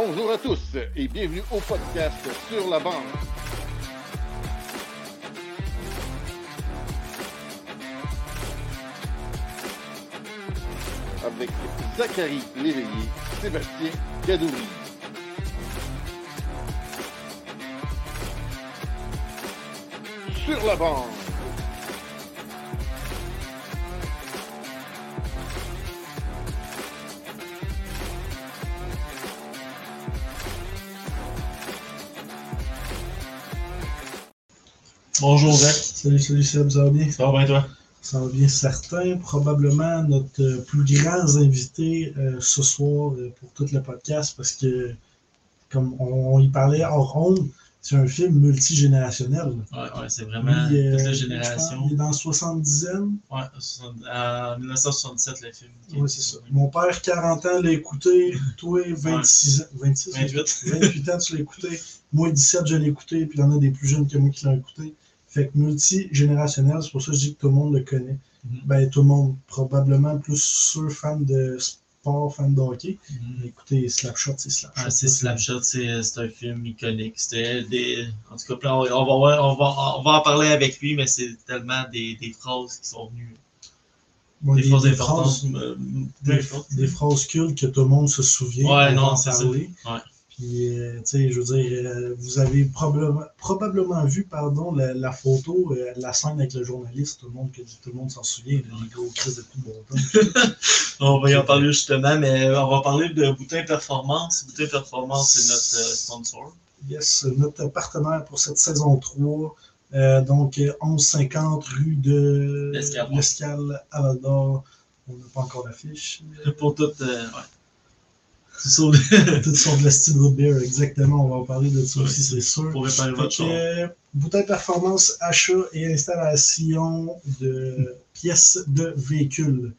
Bonjour à tous et bienvenue au podcast Sur la bande. Avec Zachary Léveillé, Sébastien Gadouri. Sur la bande. Bonjour Zach, Salut, salut Seb, ça va bien? ça va bien toi? Ça va bien certain. Probablement notre euh, plus grand invité euh, ce soir euh, pour tout le podcast parce que, comme on, on y parlait hors ronde, c'est un film multigénérationnel. Ouais, ouais, c'est vraiment Lui, euh, toute la génération. Il est dans 70 Ouais, soixante- en 1977 le film. Oui, c'est ça. Mon père, 40 ans, l'a écouté. Toi, 26 ans. 26 28. 28 ans, tu l'as écouté. Moi, 17, je l'ai écouté. Puis il y en a des plus jeunes que moi qui l'ont écouté. Fait que multigénérationnel, c'est pour ça que je dis que tout le monde le connaît. Mhm. Ben, tout le monde, probablement plus ceux fans de sport, fans de hockey. Mhm. Écoutez, Slapshot, c'est Slapshot. Ah, c'est Slapshot, c'est c'est un film iconique. C'était des. En tout cas, on, on va, on, va, on va en parler avec lui, mais c'est tellement des, des phrases qui sont venues. Bon, des, des, phrases des importantes. phrases, euh, des, phrases cultes que tout le monde se souvient. Ouais, on non, c'est ça. Ouais. Puis, euh, tu sais, je veux dire, euh, vous avez probablement, probablement vu, pardon, la, la photo, euh, la scène avec le journaliste, tout le monde, que- tout le monde s'en souvient, les gros cris de bon temps. On va y en parler justement, mais on va parler de Boutin Performance. Boutin Performance, c'est notre euh, sponsor. Yes, notre partenaire pour cette saison 3, euh, donc euh, 1150 rue de L'Escale. à. On n'a pas encore l'affiche. Pour tout. euh, ouais. C'est sûr, de- Toutes sortes de style root beer, exactement. On va en parler de ça aussi, c'est sûr. pour réparer votre char. euh, bouteille performance, achat et installation de pièces de véhicules.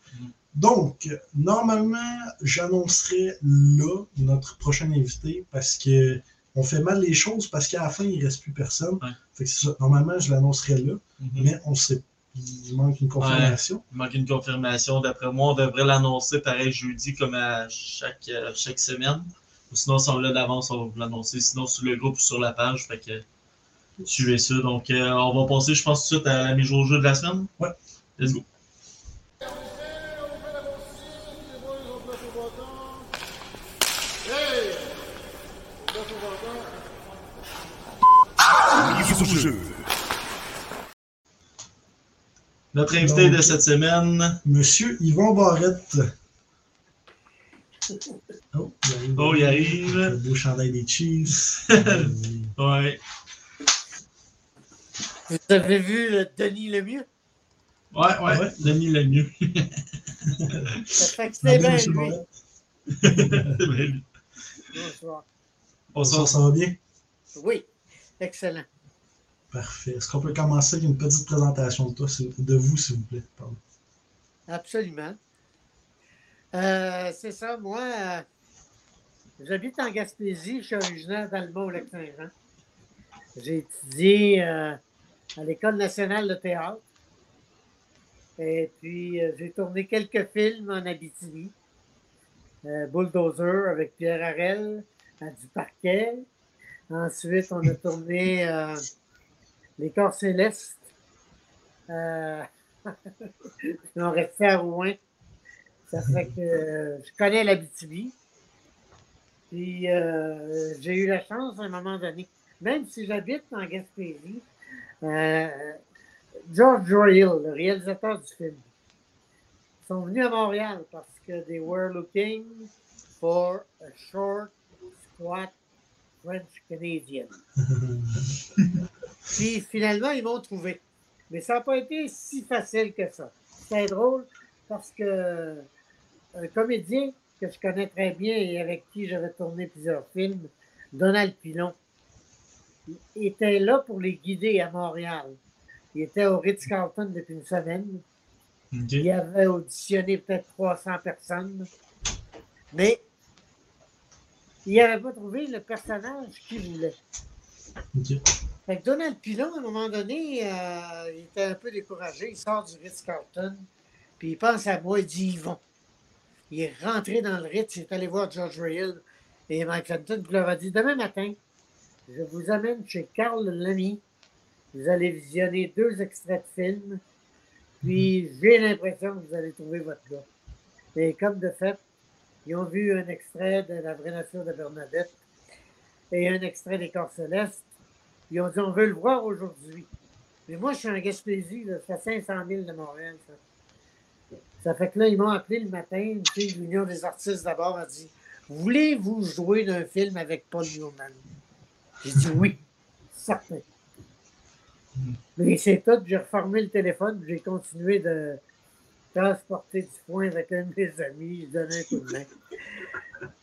Donc, normalement, j'annoncerai là notre prochain invité parce que on fait mal les choses parce qu'à la fin, il ne reste plus personne. Ouais. Fait que c'est ça. Normalement, je l'annoncerai là, Mhm. mais on sait il manque une confirmation. Il manque une confirmation. D'après moi, on devrait l'annoncer pareil jeudi comme à chaque, euh, chaque semaine. Ou sinon, si on l'a d'avance, on va vous l'annoncer. Sinon, sur le groupe ou sur la page. Fait que suivez ça. Donc, euh, on va passer, je pense, tout de suite à la mise au jeu de la semaine. Ouais. Let's go. Notre invité Donc- de cette semaine. Monsieur Yvon Barrette. Oh, il arrive. Oh, il arrive. Le beau chandail des Chiefs. Euh, Ouais. Vous avez vu le Denis Lemieux? Ouais, ouais. Ouais? Denis le mieux. Ça fait que c'est bien, bien Monsieur lui. Bonsoir. Bonsoir. Ça va bien? Oui, excellent. Parfait. Est-ce qu'on peut commencer avec une petite présentation de toi, de vous, s'il vous plaît? Absolument. Euh, c'est ça, moi, euh, j'habite en Gaspésie, je suis originaire d'Alma au Lac-Saint-Jean. J'ai étudié euh, à l'École nationale de théâtre. Et puis, j'ai tourné quelques films en Abitibi. Bulldozer avec Pierre Harel, à du parquet. Ensuite, on a tourné Les Corps Célestes. Euh, on restait à Rouen. Ça fait que je connais l'Abitibi. Puis euh, j'ai eu la chance à un moment donné, même si j'habite en Gaspésie, euh, George Royal, le réalisateur du film, sont venus à Montréal parce que they were looking for a short, squat French Canadian. Puis finalement, ils m'ont trouvé. Mais ça n'a pas été si facile que ça. C'était drôle parce que un comédien que je connais très bien et avec qui j'avais tourné plusieurs films, Donald Pilon, il était là pour les guider à Montréal. Il était au Ritz-Carlton depuis une semaine. Il avait auditionné peut-être 300 personnes. Mais il n'avait pas trouvé le personnage qu'il voulait. Donald Pilon, à un moment donné, euh, il était un peu découragé. Il sort du Ritz-Carlton, puis il pense à moi, il dit Yvon. Il est rentré dans le Ritz, il est allé voir George Royal. Et Mike Fenton leur a dit Demain matin, je vous amène chez Carl Lamy. Vous allez visionner deux extraits de films. Puis j'ai l'impression que vous allez trouver votre gars. Et comme de fait, ils ont vu un extrait de La vraie nature de Bernadette et un extrait des Corps célestes. Ils ont dit on veut le voir aujourd'hui. Mais moi, je suis en Gaspésie, là, ça fait 500 000 de Montréal. Ça. ça fait que là, ils m'ont appelé le matin, l'Union des artistes d'abord a dit Voulez-vous jouer d'un film avec Paul Newman J'ai dit oui, certain. Mais c'est tout, j'ai reformé le téléphone, j'ai continué de transporter du foin avec un de mes amis, je donnais un coup de main.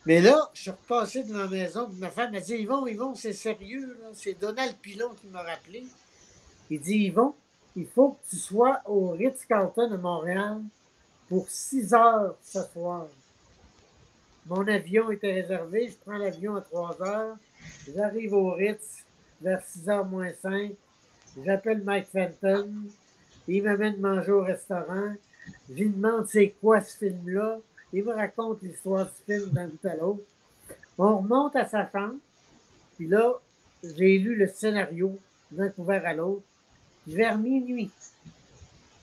Mais là, je suis repassé devant la maison, ma femme. M'a dit Yvon, Yvon, c'est sérieux, c'est Donald Pilon qui m'a rappelé. Il dit Yvon, il faut que tu sois au Ritz-Carlton à Montréal pour 6 heures ce soir. Mon avion était réservé, je prends l'avion à 3 heures, j'arrive au Ritz vers 6 heures moins 5, j'appelle Mike Fenton, il m'amène manger au restaurant, je lui demande c'est quoi ce film-là, il me raconte l'histoire du film d'un bout à l'autre. On remonte à sa chambre, puis là, j'ai lu le scénario d'un couvert à l'autre. Vers minuit,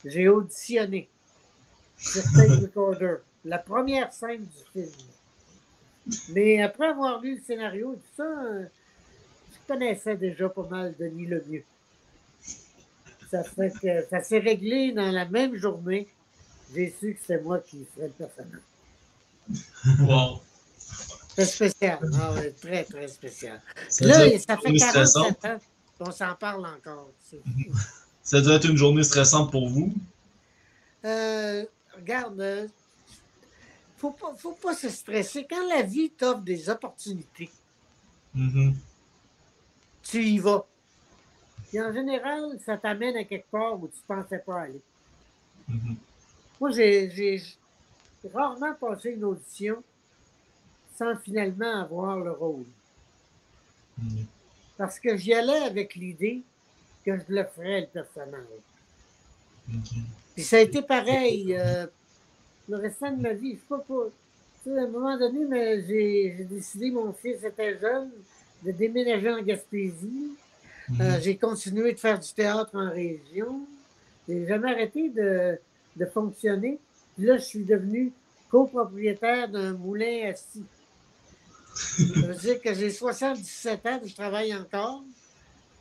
j'ai auditionné sur Tape Recorder la première scène du film. Mais après avoir lu le scénario, tout ça, je connaissais déjà pas mal Denis Lemieux. Ça ça s'est réglé dans la même journée. J'ai su que c'était moi qui serais le personnage. Wow. Très spécial. Ah ouais, très, très spécial. Ça Là, ça fait journée 47 stressante. ans qu'on s'en parle encore. C'est. Ça doit être une journée stressante pour vous. Euh, regarde, euh, faut pas, faut pas se stresser. Quand la vie t'offre des opportunités, Mhm. tu y vas. Puis en général, ça t'amène à quelque part où tu ne pensais pas aller. Mhm. Moi, j'ai rarement passé une audition sans finalement avoir le rôle. Mhm. Parce que j'y allais avec l'idée que je le ferais, le personnage. Puis ça a été pareil euh, le restant de ma vie. Je sais pas, tu sais, à un moment donné, mais j'ai décidé, mon fils était jeune, de déménager en Gaspésie. Euh, j'ai continué de faire du théâtre en région. J'ai jamais arrêté de, de fonctionner. Puis là, je suis devenu copropriétaire d'un moulin à scie. Ça veut dire que j'ai 77 ans, je travaille encore.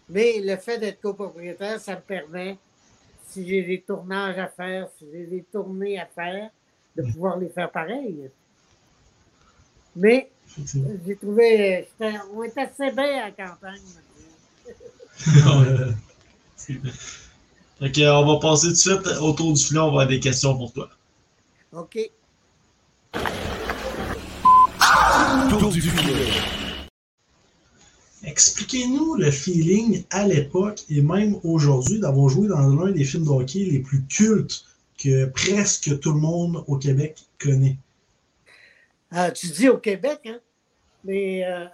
Mais le fait d'être copropriétaire, ça me permet, si j'ai des tournages à faire, si j'ai des tournées à faire, de pouvoir les faire pareil. Mais j'ai trouvé, on était assez bien à la campagne. On va passer tout de suite autour du filet, on va avoir des questions pour toi. OK. Tour du. Expliquez-nous le feeling à l'époque et même aujourd'hui d'avoir joué dans l'un des films de hockey les plus cultes que presque tout le monde au Québec connaît. Ah, tu dis au Québec, hein? Mais euh,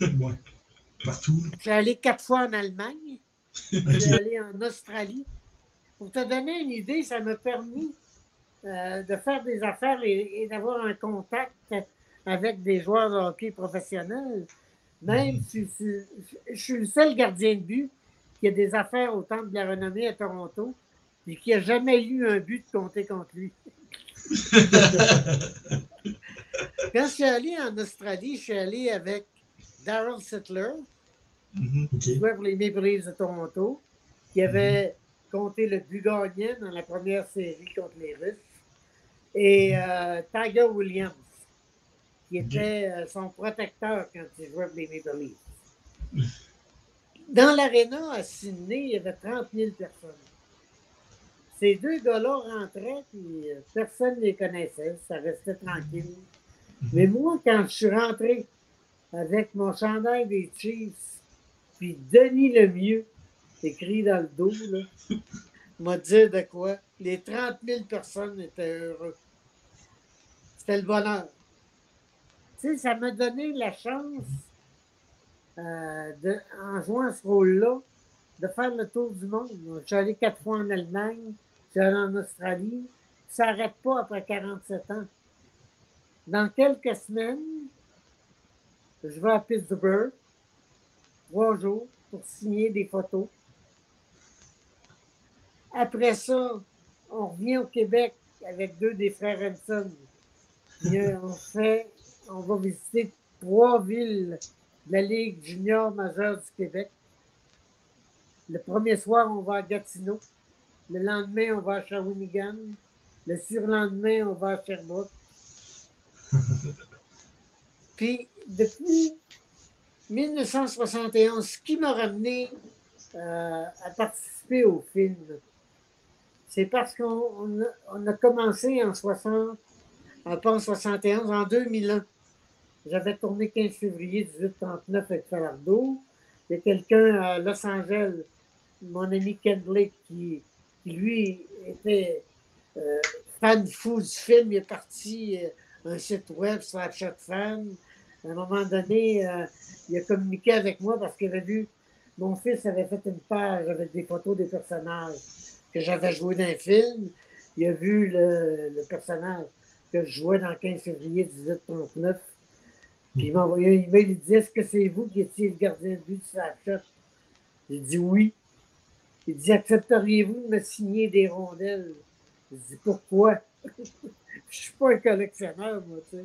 Ouais. Partout. je suis allé quatre fois en Allemagne. Je suis allé en Australie. Pour te donner une idée, ça m'a permis euh, de faire des affaires et, et d'avoir un contact avec des joueurs de hockey professionnels. Même si si- je suis le seul gardien de but qui a des affaires au Temple de la Renommée à Toronto et qui n'a jamais eu un but de compter contre lui. Quand je suis allé en Australie, je suis allé avec Daryl Sittler, Mhm. OK. qui jouait pour les Maple Leafs de Toronto, qui avait compté le but gagnant dans la première série contre les Russes, et euh, Tiger Williams, qui était euh, son protecteur quand il jouait pour les Maple Leafs. Dans l'aréna à Sydney, il y avait 30 000 personnes. Ces deux gars-là rentraient, puis euh, personne ne les connaissait, ça restait tranquille. Mais moi, quand je suis rentré avec mon chandail des Chiefs, puis Denis Lemieux, écrit dans le dos, là, m'a dit de quoi? Les 30 000 personnes étaient heureux. C'était le bonheur. Tu sais, ça m'a donné la chance, euh, de, en jouant ce rôle-là, de faire le tour du monde. Je suis allé quatre fois en Allemagne, je suis allé en Australie. Ça n'arrête pas après 47 ans. Dans quelques semaines, je vais à Pittsburgh, trois jours, pour signer des photos. Après ça, on revient au Québec avec deux des frères Hanson. On fait, on va visiter trois villes de la Ligue junior majeure du Québec. Le premier soir, on va à Gatineau. Le lendemain, on va à Shawinigan. Le surlendemain, on va à Sherbrooke. Puis, depuis 1971, ce qui m'a ramené euh, à participer au film, c'est parce qu'on a, commencé en 60, pas en 71, en 2001. J'avais tourné 15 février 1839 avec Falardeau. Il y a quelqu'un à Los Angeles, mon ami Ken Blake, qui, lui était euh, fan fou du film. Il est parti euh, un site web, Snapchat Fan. À un moment donné, euh, il a communiqué avec moi parce qu'il avait vu, mon fils avait fait une page avec des photos des personnages que j'avais joué dans un film. Il a vu le, personnage que je jouais dans 15 février 1839. Puis il m'a envoyé un email, il dit Est-ce que c'est vous qui étiez le gardien de but de Snapchat J'ai dit oui. Il dit Accepteriez-vous de me signer des rondelles? Je dis Pourquoi? Je suis pas un collectionneur, moi, tu sais.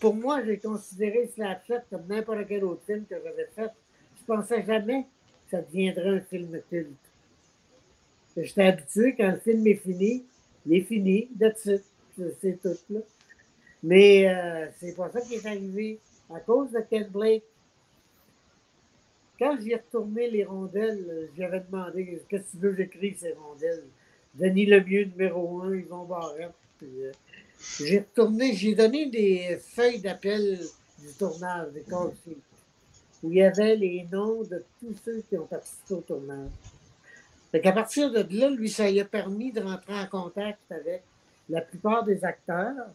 Pour moi, j'ai considéré Snapchat comme n'importe quel autre film que j'avais fait. Je pensais jamais que ça deviendrait un film culte. J'étais habitué, quand le film est fini, il est fini, c'est tout. Là. Mais euh, c'est pas ça qui est arrivé. À cause de Ken Blake, quand j'ai retourné les rondelles, j'avais demandé qu'est-ce que tu veux que j'écrive ces rondelles? Denis Lemieux, numéro un, Yvon Barrette. Euh, j'ai retourné, j'ai donné des feuilles d'appel du tournage, des call où il y avait les noms de tous ceux qui ont participé au tournage. Fait qu'à partir de là, lui, ça lui a permis de rentrer en contact avec la plupart des acteurs.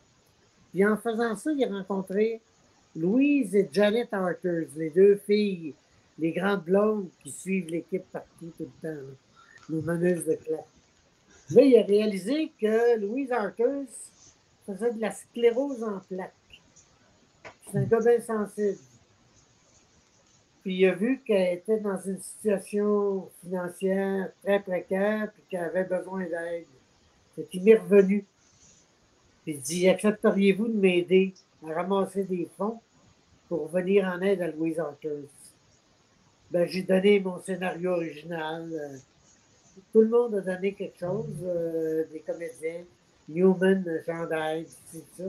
Puis en faisant ça, il a rencontré Louise et Janet Arthurs, les deux filles, les grandes blondes qui suivent l'équipe partout tout le temps, nos meneuses de classe. Là, il a réalisé que Louise Arthurs faisait de la sclérose en plaques. C'est un gars bien sensible. Puis il a vu qu'elle était dans une situation financière très précaire, puis qu'elle avait besoin d'aide. Fait qu'il m'est revenu. Il dit Accepteriez-vous de m'aider à ramasser des fonds pour venir en aide à Louise Arthurs? Ben, j'ai donné mon scénario original. Tout le monde a donné quelque chose, euh, des comédiens. Newman, Jean tout ça.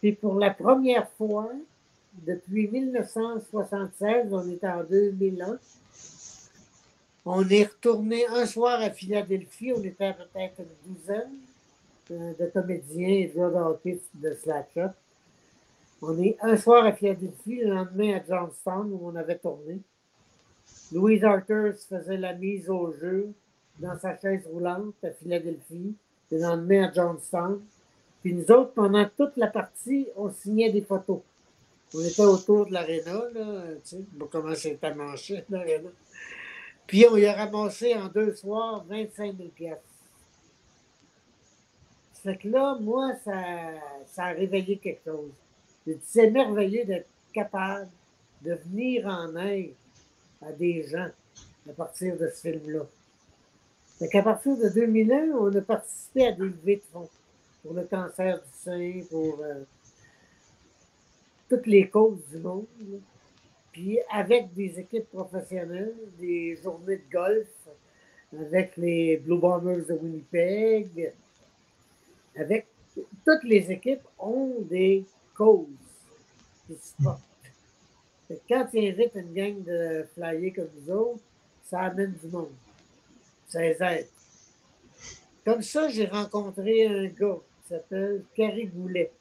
Puis pour la première fois, depuis 1976, on est en 2001. On est retourné un soir à Philadelphie, on était peut-être une douzaine de comédiens et de de Slapshot. On est un soir à Philadelphie, le lendemain à Johnstown où on avait tourné. Louise Arthur faisait la mise au jeu dans sa chaise roulante à Philadelphie, le lendemain à Johnstown. Puis nous autres, pendant toute la partie, on signait des photos. On était autour de l'aréna, là, tu sais, comment c'était manché, l'aréna. Puis on y a ramassé en deux soirs 25 000 pièces. Fait que là, moi, ça, ça a réveillé quelque chose. C'est merveilleux d'être capable de venir en aide à des gens à partir de ce film-là. Fait qu'à partir de 2001, on a participé à des levées de fonds pour le cancer du sein, pour euh, toutes les causes du monde. Puis avec des équipes professionnelles, des journées de golf, avec les Blue Bombers de Winnipeg, avec toutes les équipes ont des causes qui Quand tu invites une gang de flyers comme nous autres, ça amène du monde. Ça les aide. Comme ça, j'ai rencontré un gars qui s'appelle Carrie Goulet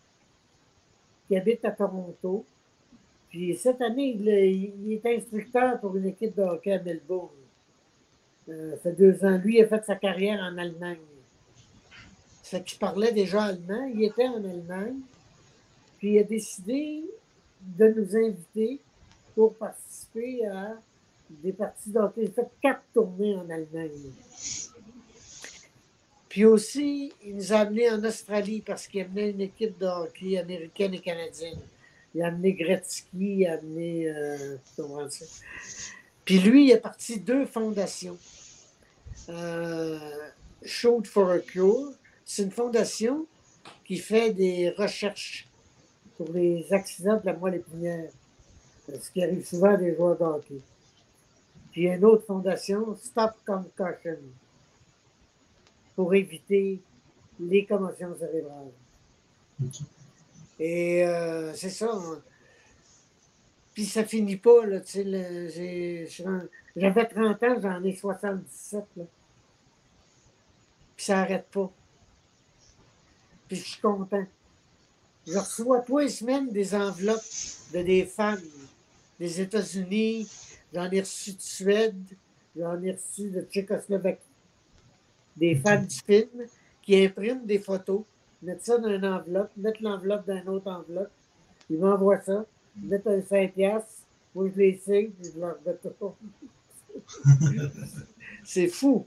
qui habite à Toronto. Puis cette année, il, est instructeur pour une équipe de hockey à Melbourne. Euh, ça fait deux ans. Lui, il a fait sa carrière en Allemagne. Ça qu'il parlait déjà allemand. Il était en Allemagne. Puis il a décidé de nous inviter pour participer à des parties d'hockey. Il fait quatre tournées en Allemagne. Puis aussi, il nous a amenés en Australie parce qu'il amenait une équipe de hockey américaine et canadienne. Il a amené Gretzky, il a amené. euh? Puis lui, il a parti deux fondations. Euh, for a Cure, c'est une fondation qui fait des recherches pour les accidents de la moelle épinière, ce qui arrive souvent à des joueurs de hockey. Puis il y a une autre fondation, Stop Concussion, pour éviter les commotions cérébrales. Et euh, c'est ça. hein. Puis ça finit pas, là, tu sais, J'avais 30 ans, j'en ai 77, là. Puis ça arrête pas. Puis je suis content. Je reçois tous les semaines des enveloppes de des fans des États-Unis. J'en ai reçu de Suède. J'en ai reçu de Tchécoslovaquie. Des fans du film qui impriment des photos, mettent ça dans une enveloppe, mettent l'enveloppe dans une autre enveloppe. Ils m'envoient ça, ils mettent un 5 piastres. Moi, je les signe, puis je leur retourne. C'est fou.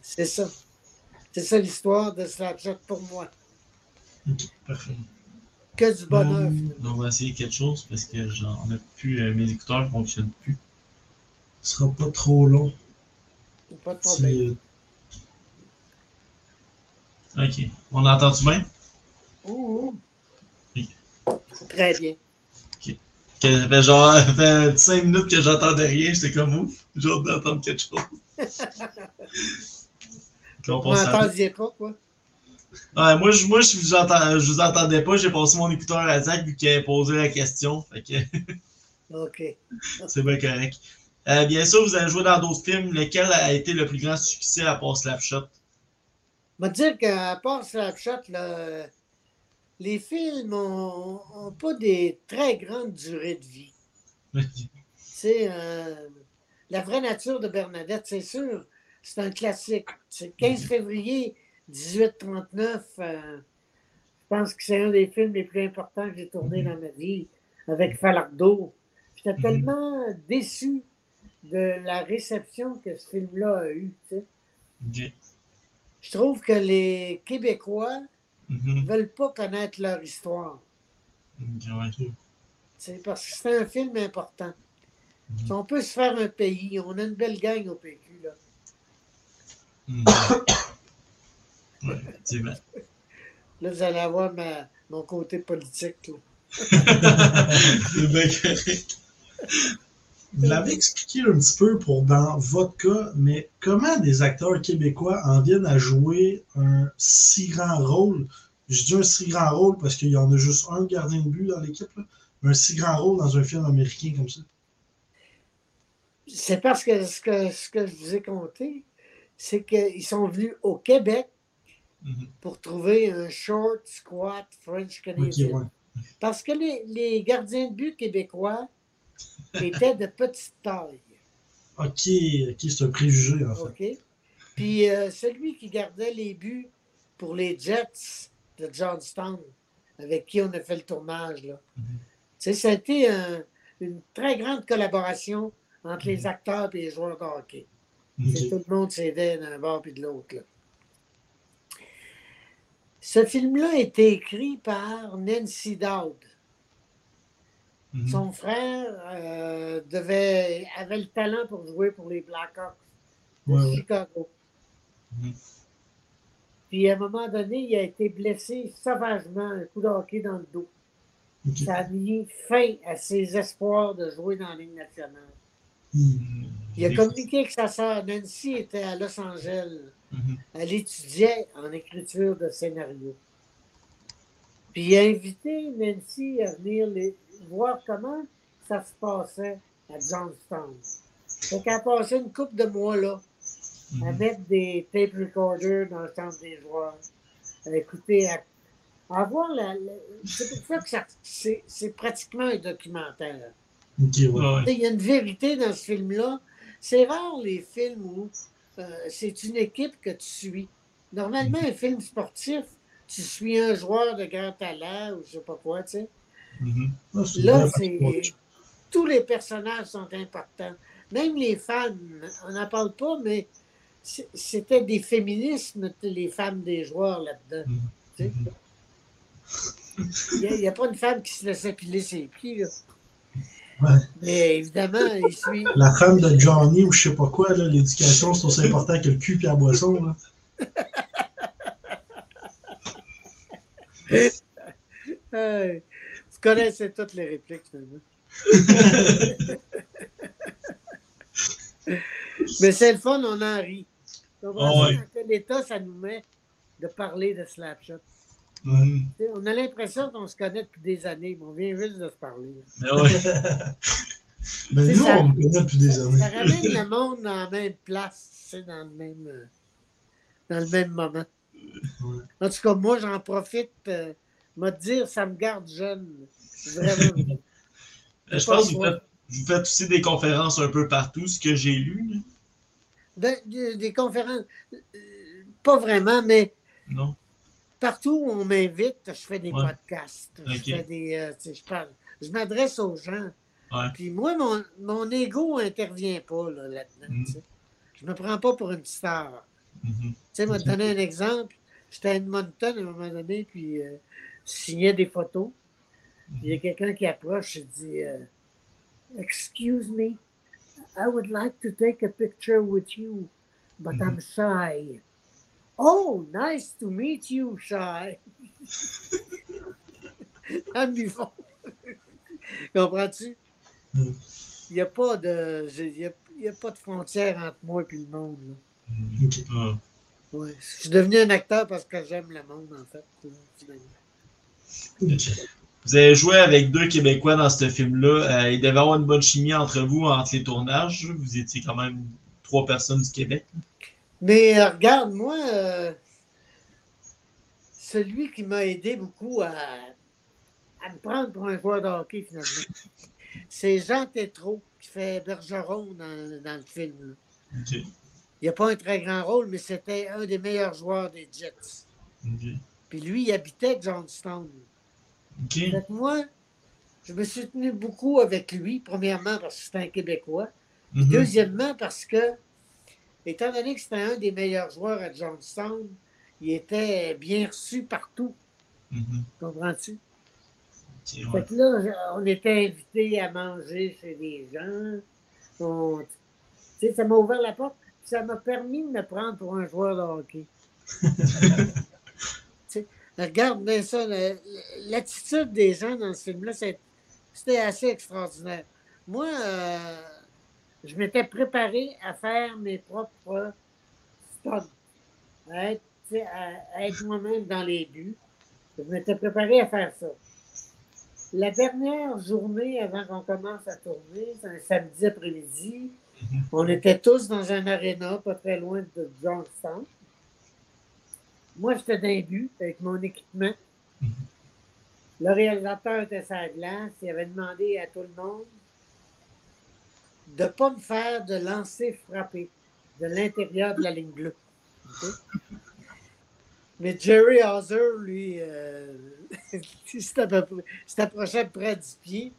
C'est ça. C'est ça l'histoire de Slapshot pour moi. Ok, parfait. Que du bonheur. Euh, On va essayer quelque chose parce que j'en ai plus. euh, mes écouteurs ne fonctionnent plus. Ce sera pas trop long. Pas de problème. C'est- Ok. On entend-tu bien? Ouh. Très bien. Ça fait genre ça fait 5 minutes que j'entendais rien, j'étais comme ouf, j'ai hâte d'entendre quelque chose. On m'entendiez pas, quoi? Ouais, moi, je, moi je, vous je vous entendais pas, j'ai passé mon écouteur à Zach vu qu'il avait posé la question. Fait que OK. c'est bien correct. Euh, bien sûr, vous avez joué dans d'autres films. Lequel a été le plus grand succès à part Slapshot? Je vais te dire qu'à part Slapshot, là, les films ont, pas des très grandes durées de vie. C'est euh, La vraie nature de Bernadette, c'est sûr. C'est un classique. C'est le 15 février 1839. euh, je pense que c'est un des films les plus importants que j'ai tourné dans ma vie avec Falardeau. J'étais Mhm. tellement déçu de la réception que ce film-là a eu. tu sais. Ok. Je trouve que les Québécois Mhm. ne veulent pas connaître leur histoire. C'est parce que c'est un film important. Mhm. On peut se faire un pays, on a une belle gang au PQ. Ouais, effectivement. Là, vous allez avoir ma- mon côté politique. là. c'est bien correct. Vous l'avez expliqué un petit peu pour dans votre cas, mais comment des acteurs québécois en viennent à jouer un si grand rôle? Je dis un si grand rôle parce qu'il y en a juste un gardien de but dans l'équipe, un si grand rôle dans un film américain comme ça. C'est parce que ce, que ce que je vous ai conté, c'est qu'ils sont venus au Québec Mhm. pour trouver un short squat French Canadian. ouais. Parce que les, les gardiens de but québécois étaient de petite taille. Ok, ok, c'est un préjugé en fait. OK? Puis euh, celui qui gardait les buts pour les Jets de Johnstown, avec qui on a fait le tournage, là. Mhm. Tu sais, ça a été un- une très grande collaboration entre les acteurs et les joueurs de hockey. Tout le monde s'aidait d'un bord puis de l'autre. Ce film-là a été écrit par Nancy Dowd. Mhm. Son frère euh, devait, avait le talent pour jouer pour les Blackhawks de Ouais. Chicago. Mhm. Puis à un moment donné, il a été blessé sauvagement, un coup de hockey dans le dos. Ça a mis fin à ses espoirs de jouer dans la Ligue nationale. Hmm. Il a communiqué avec sa sœur. Nancy était à Los Angeles. Mhm. Elle étudiait en écriture de scénario. Puis il a invité Nancy à venir les, voir comment ça se passait à Johnstown. Fait qu'elle a passé une couple de mois là à Mhm. mettre des tape recorders dans le centre des joueurs, à écouter, à, à voir la. la- c'est pour ça que ça- c'est pratiquement un documentaire. Ouais. Ouais, Il y a une vérité dans ce film-là. C'est rare les films où euh, c'est une équipe que tu suis. Normalement, un film sportif, tu suis un joueur de grand talent ou je sais pas quoi, tu sais. Mhm. Ah, Là, c'est. Tous les personnages sont importants. Même les fans, on n'en parle pas, mais c'était des féminismes, les femmes des joueurs là-dedans. Mhm. tu sais. Il n'y a, pas une femme qui se laissait piler ses pieds. Là. Ouais. Mais évidemment, il suit. La femme de Johnny ou je sais pas quoi, l'éducation, c'est aussi important que le cul et la boisson. Là. Hey, tu connaissais toutes les répliques, finalement. Mais c'est le fun, on en rit. Ah ouais. Dans quel état ça nous met de parler de Slapshot? On a l'impression qu'on se connaît depuis des années, mais on vient juste de se parler. Mais ouais. Mais nous, ça. on le connaît depuis des années. Ça ramène le monde dans la même place, tu sais, dans le même, euh, dans le même moment. Ouais. En tout cas, moi, j'en profite. Euh, m'a dire, ça me garde jeune. Vraiment. Euh, Je pense que vous faites, vous faites aussi des conférences un peu partout, ce que j'ai lu. de- des conférences, euh, pas vraiment, mais Non? Partout où on m'invite, je fais des Ouais. podcasts. Je fais des. euh, tu sais, je parle. Je m'adresse aux gens. Ouais. Puis moi, mon, mon ego intervient pas là, là-dedans. Mm. Je me prends pas pour une star. Mhm. Tu sais, moi, te donner un exemple. J'étais à Edmonton à un moment donné, puis euh, je signais des photos. Il y a quelqu'un qui approche et dit euh, Excuse me, I would like to take a picture with you, but I'm shy. Oh, nice to meet you, shy. Amusant. Comprends-tu? Mm. Il n'y a pas de. Il y a, il y a pas de frontière entre moi et le monde. là. Ok. Ah. Ouais. Je suis devenu un acteur parce que j'aime le monde, en fait. finalement. Vous avez joué avec deux Québécois dans ce film-là. Euh, il devait y avoir une bonne chimie entre vous, entre les tournages. Vous étiez quand même trois personnes du Québec. Mais euh, regarde, moi, euh, celui qui m'a aidé beaucoup à, à me prendre pour un joueur de hockey, finalement, c'est Jean Tétrault qui fait Bergeron dans, dans le film. là. OK. Il n'a pas un très grand rôle, mais c'était un des meilleurs joueurs des Jets. Puis lui, il habitait Johnstown. Que moi, je me suis tenu beaucoup avec lui, premièrement parce que c'était un Québécois. Mhm. Deuxièmement, parce que, étant donné que c'était un des meilleurs joueurs à Johnstown, il était bien reçu partout. Mhm. Comprends-tu? Ouais. Fait que là, on était invités à manger chez des gens. On- Tu sais, ça m'a ouvert la porte. Ça m'a permis de me prendre pour un joueur de hockey. Regarde bien ça. L'attitude des gens dans ce film-là, c'était assez extraordinaire. Moi, euh, je m'étais préparé à faire mes propres à- à être moi-même dans les buts. Je m'étais préparé à faire ça. La dernière journée avant qu'on commence à tourner, c'est un samedi après-midi, on était tous dans un aréna pas très loin de Johnstown. Moi, j'étais dans les buts avec mon équipement. Le réalisateur était sur la glace. Il avait demandé à tout le monde de ne pas me faire de lancer frappé de l'intérieur de la ligne bleue. Mais Jerry Hauser, lui, euh, il s'est approché près à 10 pieds.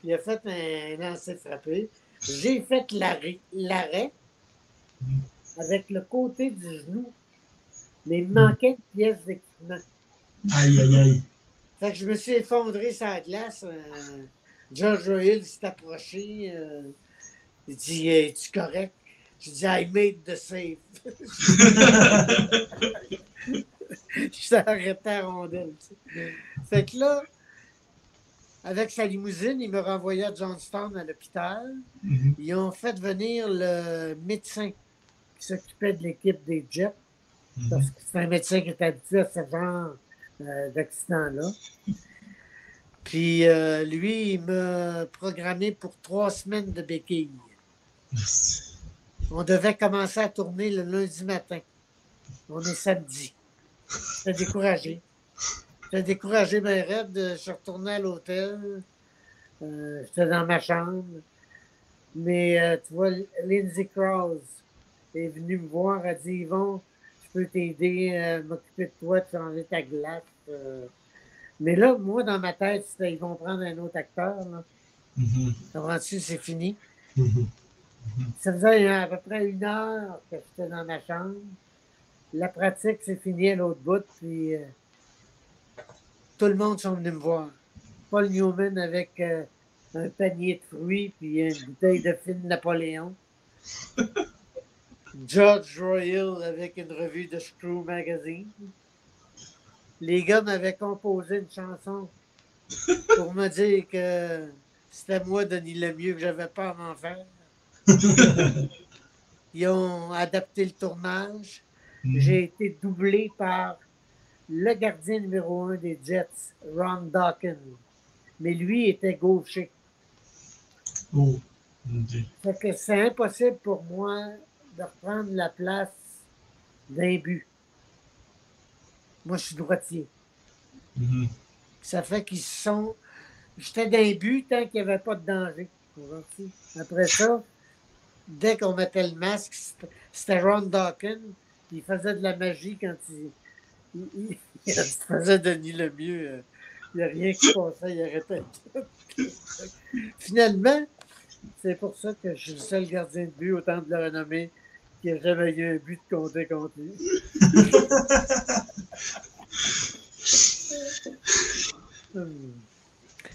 puis Il a fait un lancer frappé. J'ai fait l'arrêt, avec le côté du genou. Mais il manquait une pièce d'équipement. Aïe, aïe, aïe. Fait que je me suis effondré sur la glace. euh, George Hill s'est approché. euh, il dit Es-tu correct? Je dis I made the save. je suis arrêté à rondelle. Fait que là, avec sa limousine, il me renvoyé à Johnstown à l'hôpital. Mhm. Ils ont fait venir le médecin qui s'occupait de l'équipe des Jets, parce que c'est un médecin qui est habitué à ce genre euh, d'accident-là. Puis euh, lui, il m'a programmé pour trois semaines de béquilles. On devait commencer à tourner le lundi matin. On est samedi. J'étais découragé. J'étais découragé, mais raide. Je suis retourné à l'hôtel. Euh, J'étais dans ma chambre. Mais euh, tu vois, Lindsay Krause est venue me voir. Elle dit Yvon, je peux t'aider à m'occuper de toi, de changer ta glace. euh. Mais là, moi, dans ma tête, c'était ils vont prendre un autre acteur. Là. Mhm. Comprends-tu? C'est fini. Mhm. Ça faisait à peu près une heure que j'étais dans ma chambre. La pratique, c'est fini à l'autre bout. Puis, euh, tout le monde sont venus me voir. Paul Newman avec euh, un panier de fruits puis une bouteille de film Napoléon. George Royal avec une revue de Screw Magazine. Les gars m'avaient composé une chanson pour me dire que c'était moi, Denis Lemieux, que j'avais pas à m'en faire. Ils ont adapté le tournage. Mhm. J'ai été doublé par le gardien numéro un des Jets, Ron Dawkins. Mais lui était gaucher. Oh. Ok. Fait que c'est impossible pour moi de reprendre la place d'un but. Moi, je suis droitier. Mhm. Ça fait qu'ils sont. J'étais d'un but tant qu'il n'y avait pas de danger. Après ça, dès qu'on mettait le masque, c'était- Ron Dawkins. Il faisait de la magie quand il, il, il- il faisait Denis le mieux. Il n'y a rien qui passait, il arrêtait tout. Finalement, c'est pour ça que je suis le seul gardien de but au temps de la renommée qui n'a jamais eu un but de compter contre lui. Hum.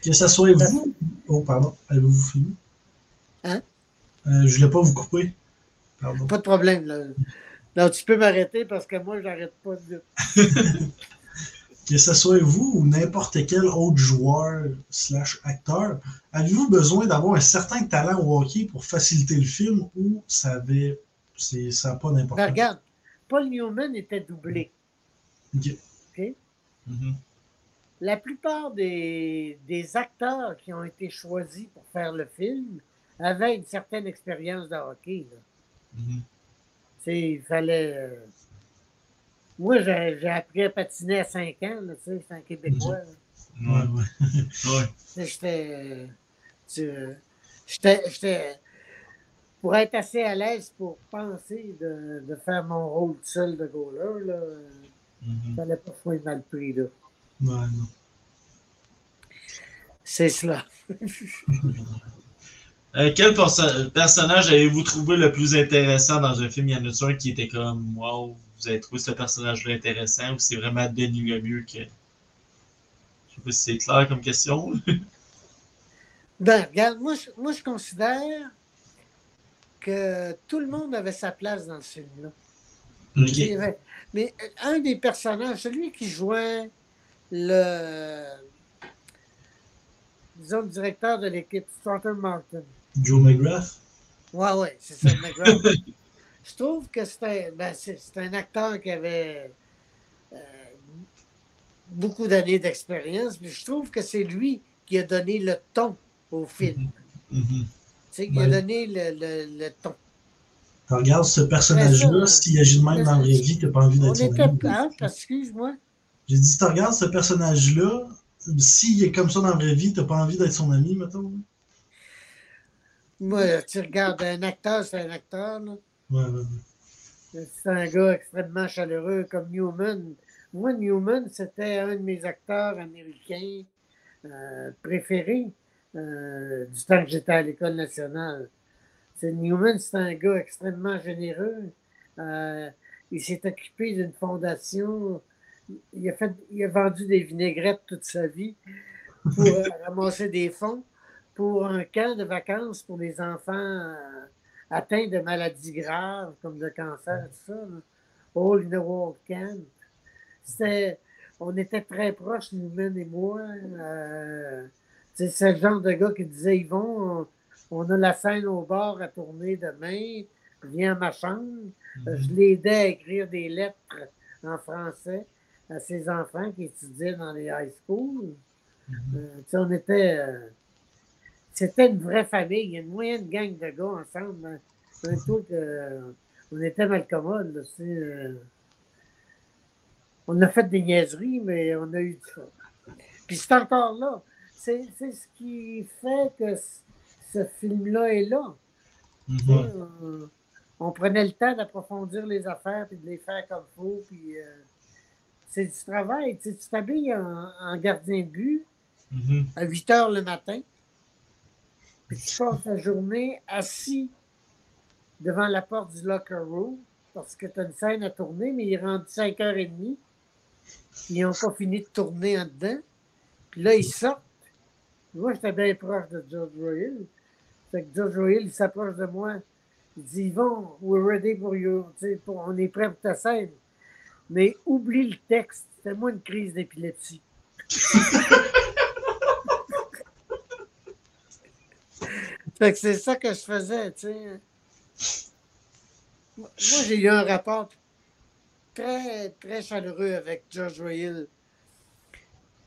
Que ce soit vous. Oh, pardon. Avez-vous fini? Hein? Euh, je voulais pas vous couper. Pardon. Pas de problème. Là. Non, tu peux m'arrêter parce que moi, j'arrête pas de Que ce soit vous ou n'importe quel autre joueur slash acteur, avez-vous besoin d'avoir un certain talent au hockey pour faciliter le film ou ça avait ça n'a pas Ben, d'importance? regarde, Paul Newman était doublé. Ok. Mhm. La plupart des, des acteurs qui ont été choisis pour faire le film avaient une certaine expérience de hockey. là. Mhm. Il fallait. euh, Moi, j'ai appris à patiner à 5 ans, tu sais, c'est un Québécois. là. Ouais, ouais. Ouais. J'étais. euh, J'étais. j'étais- Pour être assez à l'aise pour penser de, de faire mon rôle seul de goaler, là, Mhm. il fallait pas sois mal pris, là. Ouais, non. C'est cela. Euh, quel perso- personnage avez-vous trouvé le plus intéressant dans un film? Y en a-tu un qui était comme Wow, vous avez trouvé ce personnage-là intéressant ou c'est vraiment Denis Lemieux que. Je sais pas si c'est clair comme question. Ben, regarde, moi, je, moi, je considère que tout le monde avait sa place dans ce film-là. Ok. C'est vrai. Mais euh, un des personnages, celui qui jouait le, disons, le directeur de l'équipe, Staunton Martin. Joe McGrath? Ouais, ouais, c'est ça, McGrath. Je trouve que c'était ben, c'est un acteur qui avait euh, beaucoup d'années d'expérience, mais je trouve que c'est lui qui a donné le ton au film. Mhm. Tu sais, qui a donné le, le- le ton. Tu regardes ce personnage-là, s'il agit de même dans la vraie vie, t'as pas envie On d'être son était. ami. Hein, excuse-moi. J'ai dit, si tu regardes ce personnage-là, s'il est comme ça dans la vraie vie, t'as pas envie d'être son ami, mettons? Moi, tu regardes un acteur, c'est un acteur. là. Ouais, ouais, ouais. C'est un gars extrêmement chaleureux comme Newman. Moi, Newman, c'était un de mes acteurs américains euh, préférés euh, du temps que j'étais à l'École nationale. C'est Newman, c'est un gars extrêmement généreux. Euh, il s'est occupé d'une fondation. Il a, fait, il a vendu des vinaigrettes toute sa vie pour ramasser des fonds pour un camp de vacances pour les enfants euh, atteints de maladies graves comme le cancer, tout ça. là. All in the World Camp. C'était, on était très proches, Newman et moi. Euh, c'est le genre de gars qui disait Yvon, on, on a la scène au bord à tourner demain, viens à ma chambre. Euh, Je l'aidais à écrire des lettres en français à ses enfants qui étudiaient dans les high schools. Euh, tu sais, on était. euh, c'était une vraie famille, une moyenne gang de gars ensemble. hein. Un truc, euh, on était mal commode. là, tu sais, euh. on a fait des niaiseries, mais on a eu du fun. Puis c'est encore là. C'est ce qui fait que ce film-là est là. Mhm. Tu sais, on, on prenait le temps d'approfondir les affaires puis de les faire comme il faut. Puis, euh, c'est du travail. Tu sais, t'habilles en, en gardien de but Mhm. à 8 heures le matin. Puis tu passes la journée assis devant la porte du locker room parce que tu as une scène à tourner, mais il est rendu 5h30. Ils n'ont pas fini de tourner en dedans. Puis là, ils sortent. Moi, j'étais bien proche de George Royal. Fait que George Royal, il s'approche de moi. Il dit Yvon, we're ready for you. Pour- on est prêt pour ta scène. Mais oublie le texte. Fais-moi une crise d'épilepsie. fait que c'est ça que je faisais, tu sais. Moi, j'ai eu un rapport très, très chaleureux avec George Royal.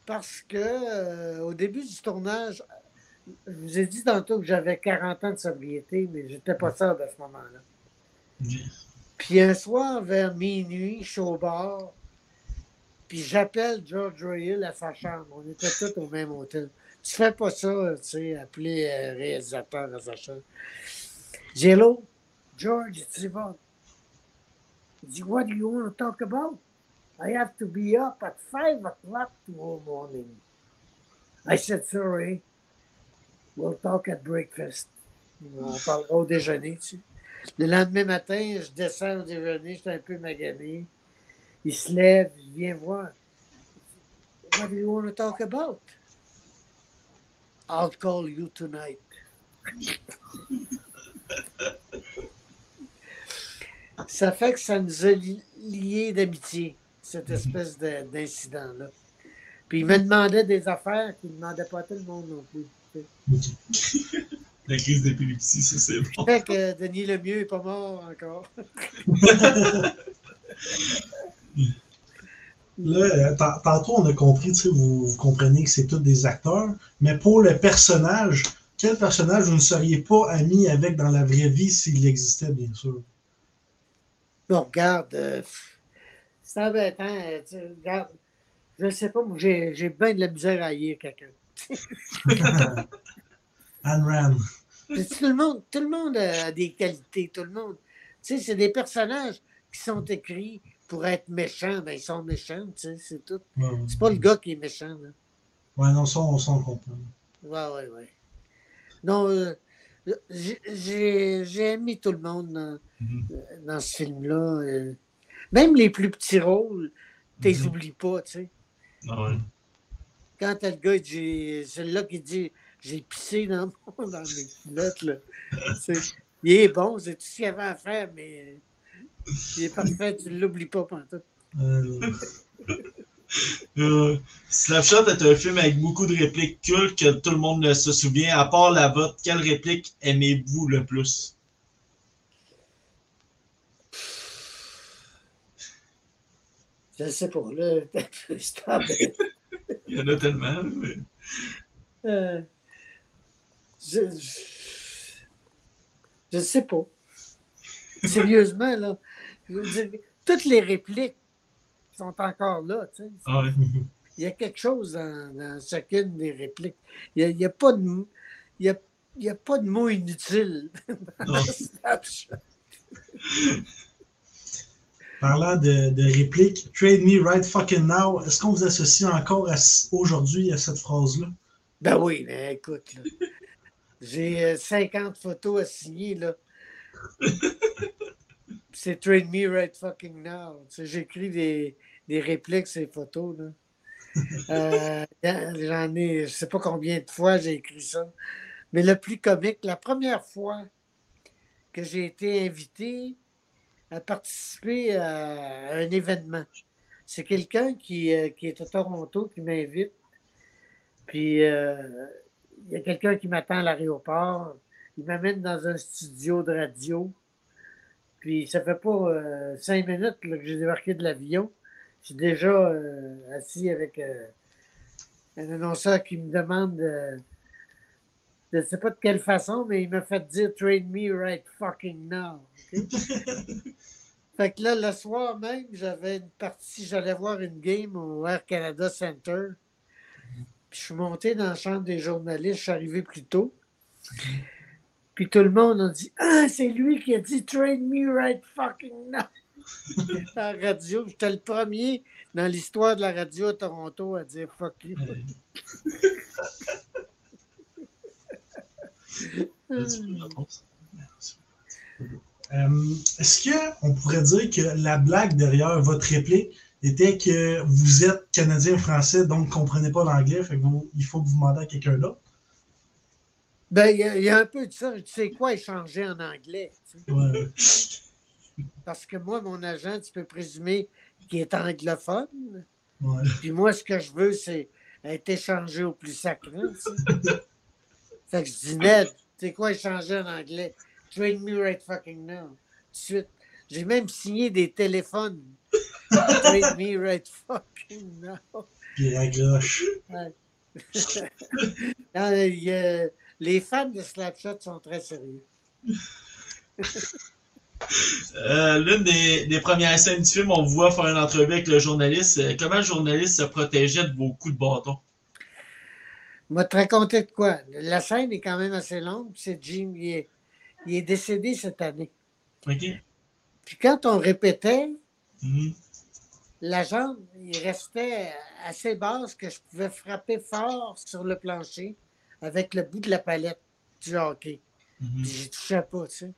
Parce que euh, au début du tournage, je vous ai dit tantôt que j'avais 40 ans de sobriété, mais j'étais pas sobre à ce moment-là. Puis un soir, vers minuit, je suis au bar, puis j'appelle George Royal à sa chambre. On était tous au même hôtel. Tu fais pas ça, tu sais, appeler un réalisateur à sa chambre. J'ai hello, George, c'est bon. Il dit, what do you want to talk about? I have to be up at 5 o'clock tomorrow morning. I said, sorry. We'll talk at breakfast. On parlera au déjeuner, tu sais. Le lendemain matin, je descends au déjeuner, j'étais un peu magané. Il se lève, il vient voir. What do you want to talk about? I'll call you tonight. ça fait que ça nous a li- liés d'amitié, cette espèce de- d'incident-là. Puis il me demandait des affaires qu'il ne demandait pas à tout le monde non plus. La crise d'épilepsie, ça c'est bon. Fait que Denis Lemieux n'est pas mort encore. Là, euh, tant- tantôt, on a compris, vous, vous comprenez que c'est tous des acteurs, mais pour le personnage, quel personnage vous ne seriez pas ami avec dans la vraie vie s'il existait, bien sûr? Bon, regarde, euh, c'est embêtant. euh, tu sais, regarde, je ne sais pas, moi, j'ai bien de la misère à haïr quelqu'un. Anne Rand. Tout le, monde, tout le monde a des qualités, tout le monde. Tu sais, c'est des personnages qui sont écrits pour être méchants, ben ils sont méchants, tu sais, c'est tout. Ouais, C'est pas le gars qui est méchant, là. Ouais, non, ça, on s'en comprend. Ouais, ouais, ouais. Non, euh, j'ai- aimé tout le monde dans, Mhm. dans ce film-là. euh. Même les plus petits rôles, tu les Mhm. oublies pas, tu sais. Ah ouais. Quand t'as le gars, il dit- c'est là qui dit J'ai pissé dans, mon- dans mes culottes. Là. Il est bon, c'est tout ce qu'il y avait à faire, mais il est parfait, tu ne l'oublies pas pantoute. Euh, Euh, Slapshot est un film avec beaucoup de répliques cultes que tout le monde ne se souvient. À part la vôtre, quelle réplique aimez-vous le plus? Je ne sais pas, là. Il y en a tellement. mais- Euh, je ne sais pas. Sérieusement, là. je veux dire, toutes les répliques sont encore là, tu sais. Ah. Il y a quelque chose dans, dans chacune des répliques. Il n'y a, il y a pas de il y a, il y a pas de mots inutiles dans. Snapchat. Parlant de, de répliques, Trade me right fucking now, est-ce qu'on vous associe encore aujourd'hui à cette phrase-là? Ben oui, mais écoute, j'ai euh, 50 photos à signer, là. C'est Trade Me Right Fucking Now. J'écris des, des répliques ces photos, là. Euh, J'en ai, je sais pas combien de fois j'ai écrit ça. Mais le plus comique, la première fois que j'ai été invité à participer à un événement, c'est quelqu'un qui, euh, qui est à Toronto qui m'invite. Puis euh, il y a quelqu'un qui m'attend à l'aéroport. Il m'amène dans un studio de radio. Puis ça fait pas euh, cinq minutes là, que j'ai débarqué de l'avion. Je suis déjà euh, assis avec euh, un annonceur qui me demande, je ne sais pas de quelle façon, mais il m'a fait dire Trade me right fucking now. Fait que là, le soir même, j'avais une partie, j'allais voir une game au Air Canada Center. Puis je suis monté dans la chambre des journalistes, je suis arrivé plus tôt. Puis tout le monde a dit Ah, c'est lui qui a dit Train me right fucking now. la radio, j'étais le premier dans l'histoire de la radio à Toronto à dire fuck you. Euh, Est-ce qu'on pourrait dire que la blague derrière votre réplique, était que vous êtes Canadien-Français, donc ne comprenez pas l'anglais, fait que vous- il faut que vous demandez à quelqu'un d'autre? Ben, il y, a- il y a un peu de ça. Tu sais quoi échanger en anglais? tu sais? Ouais. Parce que moi, mon agent, tu peux présumer qu'il est anglophone. Ouais. Puis moi, ce que je veux, c'est être échangé au plus sacré. tu sais. fait que je dis, Ned, tu sais quoi échanger en anglais? Trade me right fucking now. Tout de suite. J'ai même signé des téléphones. Trade me right fucking now. Puis la. Non, il y a- les fans de Slapshot sont très sérieux. Euh, L'une des, des premières scènes du film, on voit faire une entrevue avec le journaliste. Euh, Comment le journaliste se protégeait de vos coups de bâton? m'a te raconter de quoi? La scène est quand même assez longue. C'est Jim, il est, il est décédé cette année. OK? Puis quand on répétait, Mhm. la jambe, il restait assez basse que je pouvais frapper fort sur le plancher avec le bout de la palette du hockey. Mhm. Puis j'y touchais pas, tu sais.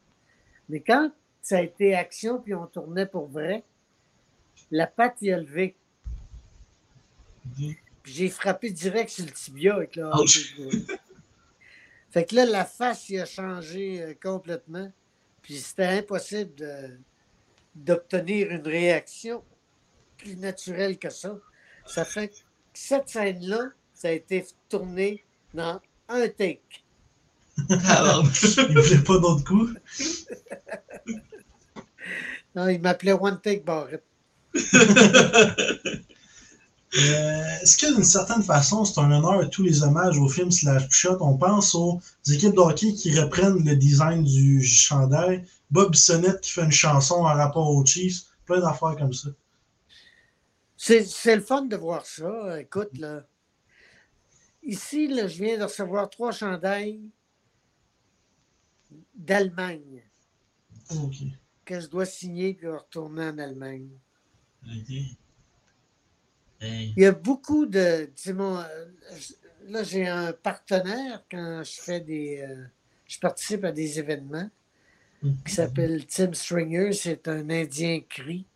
Mais quand ça a été action, puis on tournait pour vrai, la patte y a levé. Mhm. Puis j'ai frappé direct sur le tibia avec le Ouch. hockey. Fait que là, la face y a changé euh, complètement. Puis c'était impossible d'obtenir une réaction plus naturelle que ça. Ça fait que cette scène-là, ça a été tourné dans un take. Alors, Il voulait pas d'autres coups. Non, il m'appelait One Take Barrett. Euh, Est-ce que d'une certaine façon, c'est un honneur à tous les hommages au film Slash Shot? On pense aux équipes de hockey qui reprennent le design du chandail, Bob Bissonnette qui fait une chanson en rapport aux Chiefs, plein d'affaires comme ça. C'est c'est le fun de voir ça. Écoute, là. Ici, là, je viens de recevoir trois chandails d'Allemagne Ok. que je dois signer puis retourner en Allemagne. Hey. Il y a beaucoup de. euh, là, j'ai un partenaire quand je fais des. euh, je participe à des événements qui s'appelle Tim Stringer. C'est un Indien cri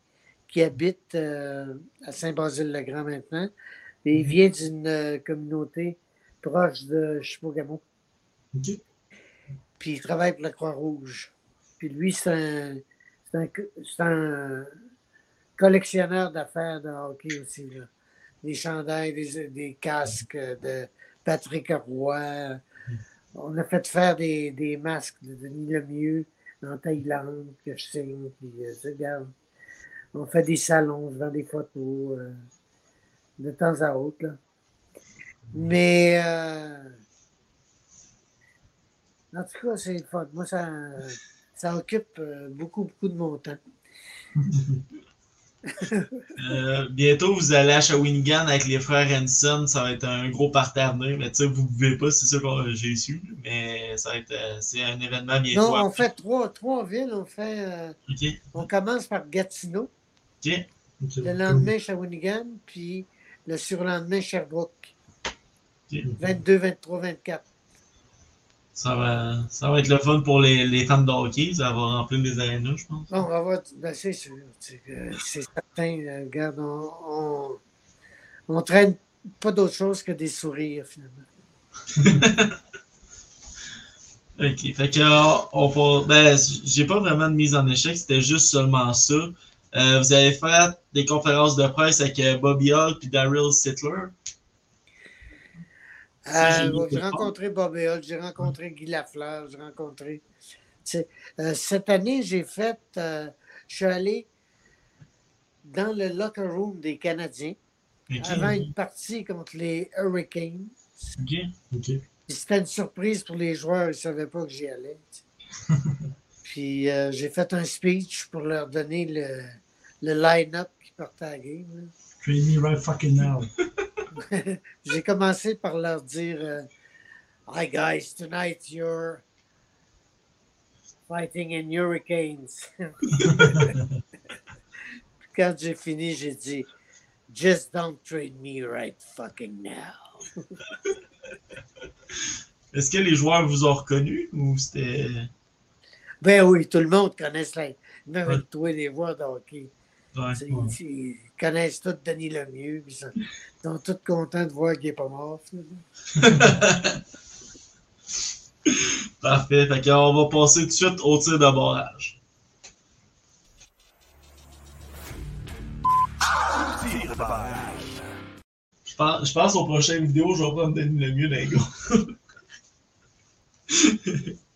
qui habite euh, à Saint-Basile-le-Grand maintenant. Et il vient d'une euh, communauté proche de Chipogamo. Ok. Puis il travaille pour la Croix-Rouge. Puis lui, c'est un, un, collectionneur d'affaires de hockey aussi. Là. Des chandails, des, des casques de Patrick Roy. On a fait faire des, des masques de Denis Lemieux en Thaïlande que je signe. Puis, euh, regarde, on fait des salons, je vends des photos euh, de temps à autre. Là. Mais euh, en tout cas, c'est le fun. Moi, ça, ça occupe euh, beaucoup, beaucoup de mon temps. Euh, bientôt, vous allez à Shawinigan avec les frères Hanson. Ça va être un gros parterre mais tu sais, vous ne pouvez pas, c'est ça que j'ai su. Mais ça va être, c'est un événement bientôt. Non, on fait trois, trois villes. On fait, euh, on commence par Gatineau, le lendemain Shawinigan, puis le surlendemain Sherbrooke. OK. 22, 23, 24. Ça va, ça va être le fun pour les, les fans de hockey. Ça va remplir des arénas, je pense. Bon, on va voir, ben, c'est sûr. C'est certain. euh, regarde, on, on, on traîne pas d'autre chose que des sourires, finalement. OK. Fait que, euh, on va, ben, j'ai pas vraiment de mise en échec. C'était juste seulement ça. Euh, vous avez fait des conférences de presse avec euh, Bobby Hall puis Daryl Sittler? Euh, j'ai rencontré Bobby Hull, j'ai rencontré Guy Lafleur, j'ai rencontré. euh, cette année, j'ai fait. euh, je suis allé dans le locker room des Canadiens avant une partie contre les Hurricanes. C'était une surprise pour les joueurs, ils ne savaient pas que j'y allais. Puis j'ai fait un speech pour leur donner le, le line-up qui partait à la game. Trade me right fucking now. J'ai commencé par leur dire euh, Hi guys, tonight you're fighting in hurricanes. Quand j'ai fini, j'ai dit Just don't trade me right fucking now. Est-ce que les joueurs vous ont reconnu ou c'était. Ben oui, tout le monde connaît ça. Même Ouais. toi, les voix de hockey. Ouais. C'est- ouais. Ils connaissent tous Denis Lemieux, ils sont, ils sont tous contents de voir qu'il n'est pas mort. Parfait. Fait qu'on va passer tout de suite au tir de barrage. Tir de barrage. Je pense, je pense aux prochaines vidéos, je vais prendre Denis Lemieux d'un gars.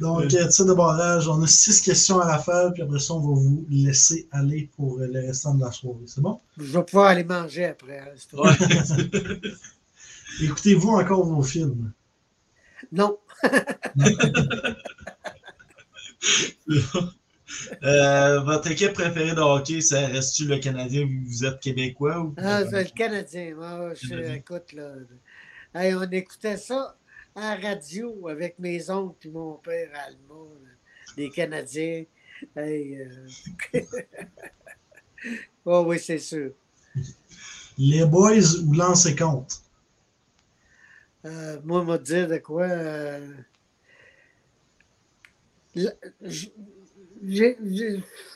Donc, euh, tir de barrage, on a six questions à la fin, puis après ça, on va vous laisser aller pour euh, le restant de la soirée. C'est bon? Je vais pouvoir aller manger après. hein. Ouais. Écoutez-vous encore vos films? Non, Euh, votre équipe préférée de hockey, ça reste-tu le Canadien ou vous êtes Québécois? Ou... ah, c'est le Canadien? Moi, je, Canadien. écoute, là, hey, on écoutait ça à la radio avec mes oncles et mon père allemand, les Canadiens. Hey, euh, oh, oui, c'est sûr. Les Boys ou Lancer Compte? Euh, moi, m'a dire de quoi. euh,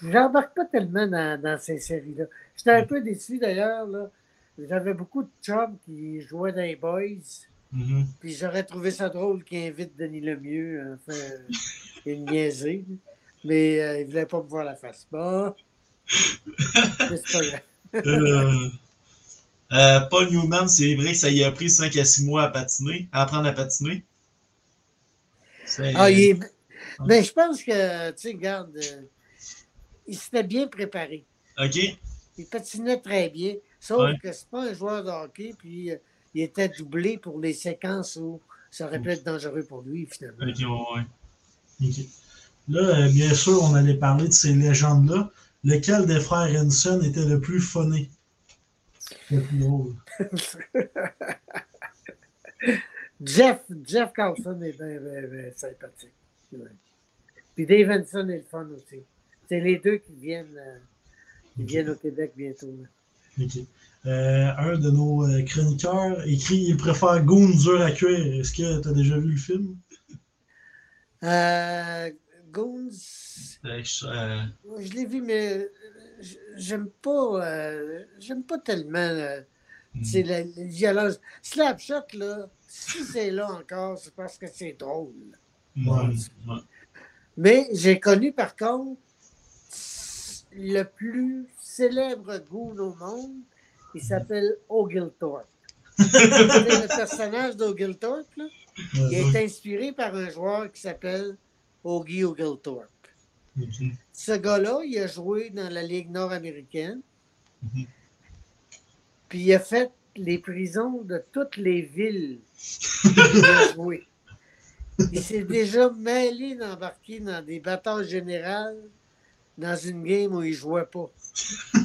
J'embarque pas tellement dans, dans ces séries-là. J'étais un peu déçu d'ailleurs. J'avais beaucoup de chums qui jouaient dans les Boys. Mhm. Puis j'aurais trouvé ça drôle qu'ils invitent Denis Lemieux à faire une niaiserie. Mais euh, il voulait pas me voir la face. Bon. C'est pas grave. Euh, euh, Paul Newman, c'est vrai que ça y a pris 5 à 6 mois à patiner, à apprendre à patiner. Ah, il est- Mais je pense que, tu sais, regarde, euh, il s'était bien préparé. OK. Il patinait très bien. Sauf Ouais. que c'est pas un joueur de hockey, puis euh, il était doublé pour les séquences où ça aurait pu être dangereux pour lui, finalement. OK, ouais, ouais. Ok. Là, euh, bien sûr, on allait parler de ces légendes-là. Lequel des frères Henson était le plus funné? Le plus drôle. Jeff, Jeff Carlson est bien, bien, bien sympathique. Ouais. Puis Dave Henson est le fun aussi. C'est les deux qui viennent, euh, qui viennent au Québec bientôt. là. Ok. Euh, un de nos euh, chroniqueurs écrit il préfère Goon dur à cuire. Est-ce que tu as déjà vu le film? Euh, Goons, euh, je l'ai vu, mais j'aime pas, euh, j'aime pas tellement euh, c'est la, la violence. Slapshot, là, si c'est là encore, c'est parce que c'est drôle. mm, ouais. Mais j'ai connu, par contre, le plus célèbre goon au monde. Il s'appelle Oglethorpe. Le personnage d'Oglethorpe, là, il est inspiré par un joueur qui s'appelle Ogie Oglethorpe. ok. Ce gars-là, il a joué dans la Ligue nord-américaine. Mhm. Puis il a fait les prisons de toutes les villes où il a joué. Il s'est déjà mêlé d'embarquer dans des batailles générales dans une game où il ne jouait pas.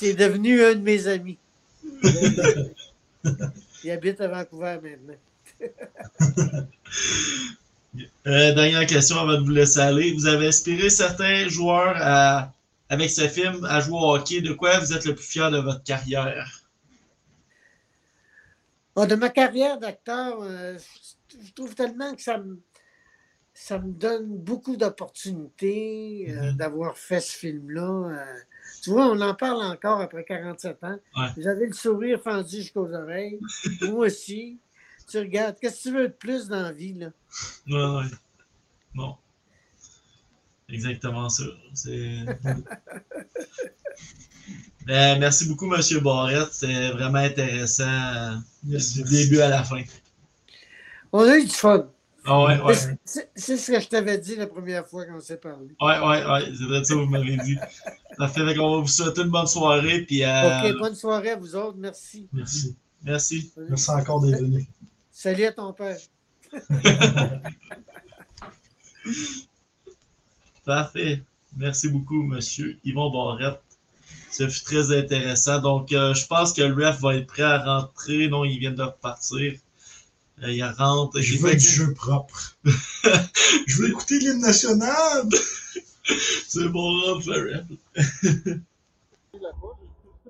C'est devenu un de mes amis. Il habite à Vancouver maintenant. Euh, dernière question avant de vous laisser aller. Vous avez inspiré certains joueurs à- avec ce film à jouer au hockey. De quoi vous êtes le plus fier de votre carrière? De ma carrière d'acteur, euh, je, trouve tellement que ça me, ça me donne beaucoup d'opportunités euh, Mhm. d'avoir fait ce film-là. Tu vois, on en parle encore après 47 ans. Ouais. J'avais le sourire fendu jusqu'aux oreilles. Moi aussi. Tu regardes, qu'est-ce que tu veux de plus dans la vie? Là? Ouais, ouais. Bon. Exactement ça. C'est. Ben, merci beaucoup, M. Barrette. C'était vraiment intéressant euh, du début à la fin. On a eu du fun. Ah ouais, ouais. C'est- ce que je t'avais dit la première fois qu'on s'est parlé. Ouais, ouais, ouais. C'est vrai ça que vous m'avez dit. Ça fait qu'on va vous souhaiter une bonne soirée. Puis, euh, OK, bonne soirée à vous autres. Merci. Merci. merci. Merci encore d'être venu. Salut à ton père. Parfait. Merci beaucoup, monsieur Yvon Barrette. Ce fut très intéressant. Donc, euh, je pense que le ref va être prêt à rentrer. Non, il vient de repartir. Euh, il rentre. Je veux fait- du jeu propre. Je veux écouter l'hymne national. C'est bon, l'a pas.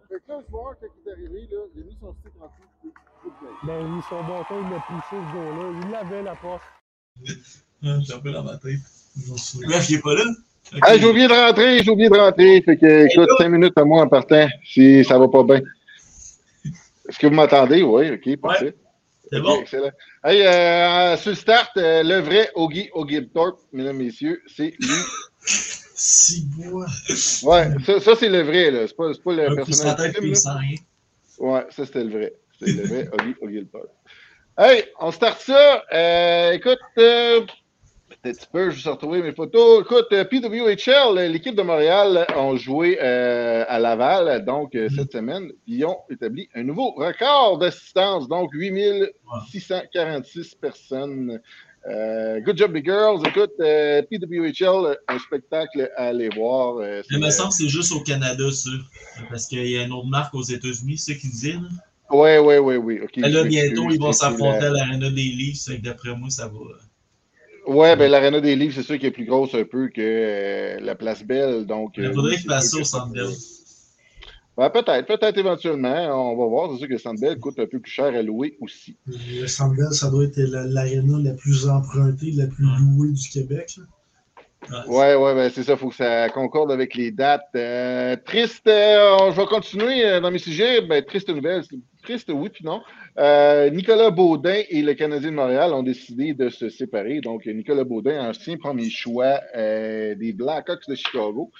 Fait que là, le joueur, quand il est arrivé, là, il a mis son stick en dessous du. Ben oui, son bâton, il l'a poussé ce gars-là. Il l'avait la porte. Ah, J'ai un peu dans ma tête. Bonsoir. Le ref, il est pas là? Ok. Ah, j'ai oublié de rentrer, j'ai oublié de rentrer. Fait que, écoute, cinq minutes à moi en partant, si ça va pas bien. Est-ce que vous m'entendez? Oui, ok, parfait. C'est bon. Excellent. Hey, euh, sur le start, euh, le vrai Ogie Ogieltorp, mesdames, messieurs, c'est lui. Six bois. Ouais, ça, ça c'est le vrai, là. C'est pas, c'est pas le personnage film, rien. Ouais, ça c'était le vrai. C'était le vrai Ogie Ogieltorp. Hey, on start ça. Euh, écoute, euh, un petit peu, je vais retrouver mes photos. Écoute, euh, PWHL, l'équipe de Montréal ont joué euh, à Laval, donc euh, cette semaine. Ils ont établi un nouveau record d'assistance, donc 8646 personnes. Euh, good job, les girls. Écoute, euh, PWHL, un spectacle à aller voir. Il me semble que c'est juste au Canada, ça. Parce qu'il y a une autre marque aux États-Unis, c'est qu'ils disaient. Là? Ouais, ouais, ouais, ouais. OK. Mais là, bientôt, ils vont s'affronter à l'Arena des Leafs. D'après moi, ça va. Ouais, ben l'Arena des Livres, c'est sûr qu'elle est plus grosse un peu que euh, la Place Belle. Donc, Il euh, faudrait ça sûr au Centre Bell. Ouais, peut-être, peut-être éventuellement. On va voir. C'est sûr que le Centre Bell coûte un peu plus cher à louer aussi. Le Centre Bell, ça doit être la- l'aréna la plus empruntée, la plus louée du Québec. là. Ouais, ouais, ben c'est ça. Il faut que ça concorde avec les dates. Euh, triste, euh, je vais continuer dans mes sujets. Ben, triste nouvelle. Triste, oui, puis non. Euh, Nicolas Baudin et le Canadien de Montréal ont décidé de se séparer. Donc, Nicolas Baudin, ancien premier choix euh, des Blackhawks de Chicago.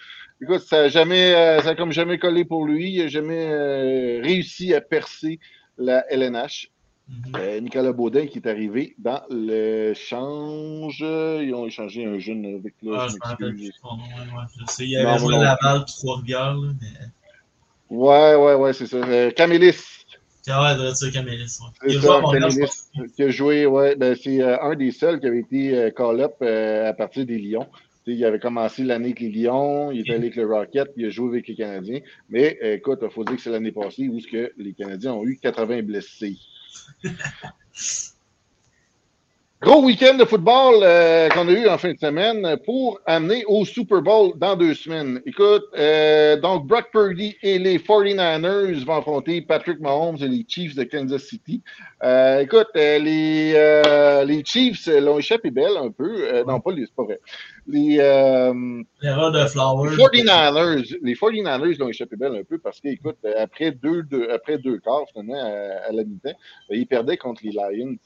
Écoute, ça a jamais, euh, ça a comme jamais collé pour lui. Il n'a jamais euh, réussi à percer la LNH. Mhm. Nicolas Baudin qui est arrivé dans l'échange. Ils ont échangé un jeune avec là, Ah, je je me rappelle m'excuse. plus son nom. ouais, ouais, je sais. Il avait joué non. Laval, Trois-Rivières. Mais... Ouais, ouais, ouais, c'est ça. Camélis. Ah ouais, Camélis. Ouais. C'est Il ça, Camélis, qui a joué, ouais, ben, c'est euh, un des seuls qui avait été euh, call-up euh, à partir des Lions. Il avait commencé l'année avec les Lions, il est allé avec le Rocket, puis il a joué avec les Canadiens. Mais écoute, il faut dire que c'est l'année passée où que les Canadiens ont eu 80 blessés. Gros week-end de football euh, qu'on a eu en fin de semaine pour amener au Super Bowl dans deux semaines. Écoute, euh, donc Brock Purdy et les 49ers vont affronter Patrick Mahomes et les Chiefs de Kansas City. Euh, écoute, euh, les, euh, les Chiefs l'ont échappé belle un peu. Euh, non, pas les, c'est pas vrai. Les, euh, L'erreur de Flowers. les 49ers, les 49ers l'ont échappé belle un peu parce qu'écoute, après deux, deux, après deux quarts, finalement, à, à la mi-temps, ben, ils perdaient contre les Lions.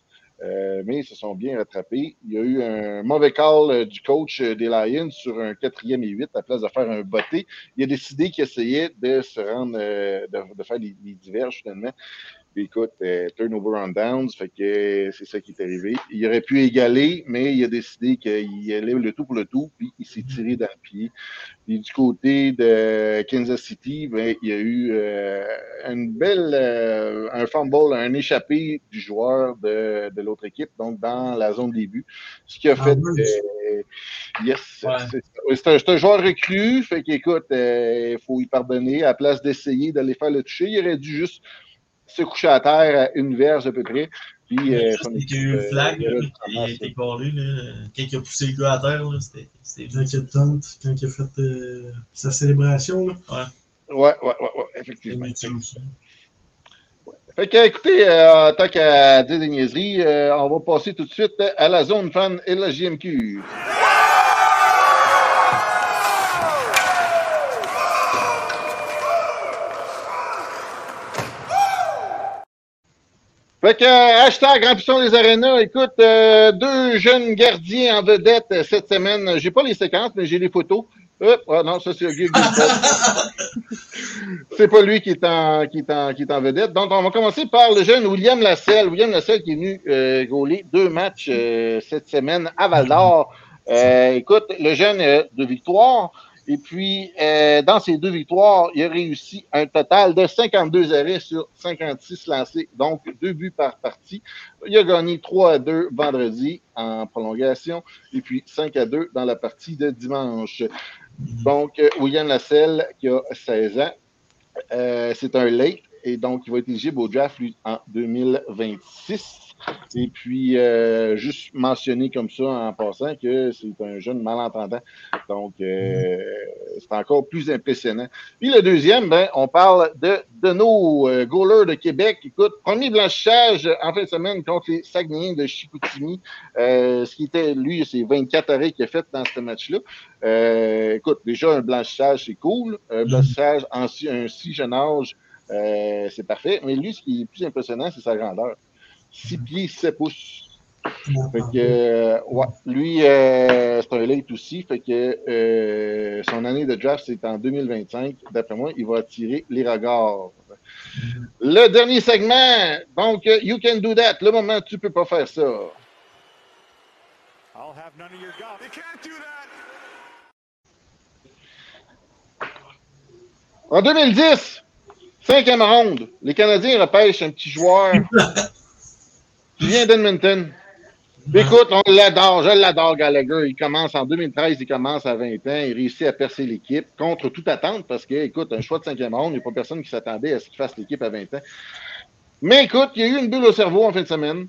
Euh, mais ils se sont bien rattrapés. Il y a eu un mauvais call euh, du coach euh, des Lions sur un quatrième et huit à place de faire un botté. Il a décidé qu'il essayait de se rendre, de, faire les, les diverges finalement. Puis écoute, euh, turnover on downs, fait que c'est ça qui est arrivé. Il aurait pu égaler, mais il a décidé qu'il allait le tout pour le tout, puis il s'est tiré dans le pied. Puis du côté de Kansas City, ben, il y a eu euh, une belle, euh, un fumble, un échappé du joueur de, de l'autre équipe, donc dans la zone début. Ce qui a fait, Burns. euh, yes, Ouais. c'est oui, c'est un, c'est un joueur recru, fait qu'écoute, il faut y pardonner. À la place d'essayer d'aller faire le toucher, il aurait dû juste se coucher à terre à une verge à peu près. Puis, euh, qu'il y a eu le flag, euh, là, il a été. Quand il a poussé le gars à terre, là, c'était. c'était Quand il a taunt, quand il a fait euh, sa célébration. Là. Ouais, ouais, ouais, ouais, effectivement. Fait que, écoutez, euh, tant qu'à dire des niaiseries, euh, on va passer tout de suite à la zone fan et la JMQ. Fait que, euh, hashtag les arénas. Écoute, euh, deux jeunes gardiens en vedette cette semaine. J'ai pas les séquences, mais j'ai les photos. Hop, ah non, ça c'est C'est pas lui qui est, en, qui, est en, qui est en vedette. Donc, on va commencer par le jeune William Lasselle. William Lasselle qui est venu euh, gauler deux matchs euh, cette semaine à Val d'Or. Euh, écoute, le jeune a deux victoires. Et puis, euh, dans ces deux victoires, il a réussi un total de 52 arrêts sur 56 lancés, donc deux buts par partie. Il a gagné 3 à 2 vendredi en prolongation et puis 5 à 2 dans la partie de dimanche. Donc, euh, William Lasselle, qui a 16 ans, euh, c'est un late. Et donc il va être éligible au draft lui, en 2026. Et puis, euh, juste mentionner comme ça en passant que c'est un jeune malentendant. Donc, euh, c'est encore plus impressionnant. Puis le deuxième, ben, on parle de, de nos euh, goalers de Québec. Écoute, premier blanchissage en fin de semaine contre les Saguenayens de Chicoutimi. Euh, ce qui était, lui, c'est 24 arrêts qu'il a fait dans ce match-là. Euh, écoute, déjà, un blanchissage, c'est cool. Un blanchissage un si jeune âge, euh, c'est parfait. Mais lui, ce qui est plus impressionnant, c'est sa grandeur. 6 pieds, 7 pouces. Fait que, euh, ouais, lui, euh, c'est un late aussi. Fait que euh, son année de draft, c'est en 2025. D'après moi, il va attirer les regards. Le dernier segment, donc, You Can Do That. Le moment, tu peux pas faire ça. I'll have none of your golf. You can't do that. En 2010, cinquième ronde, les Canadiens repêchent un petit joueur qui vient d'Edmonton. Écoute, on l'adore, je l'adore, Gallagher. Il commence en 2013, il commence à 20 ans, il réussit à percer l'équipe contre toute attente parce que, écoute, un choix de cinquième ronde, il n'y a pas personne qui s'attendait à ce qu'il fasse l'équipe à 20 ans. Mais écoute, il y a eu une bulle au cerveau en fin de semaine.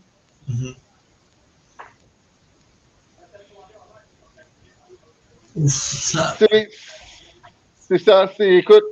C'est c'est ça, c'est, écoute,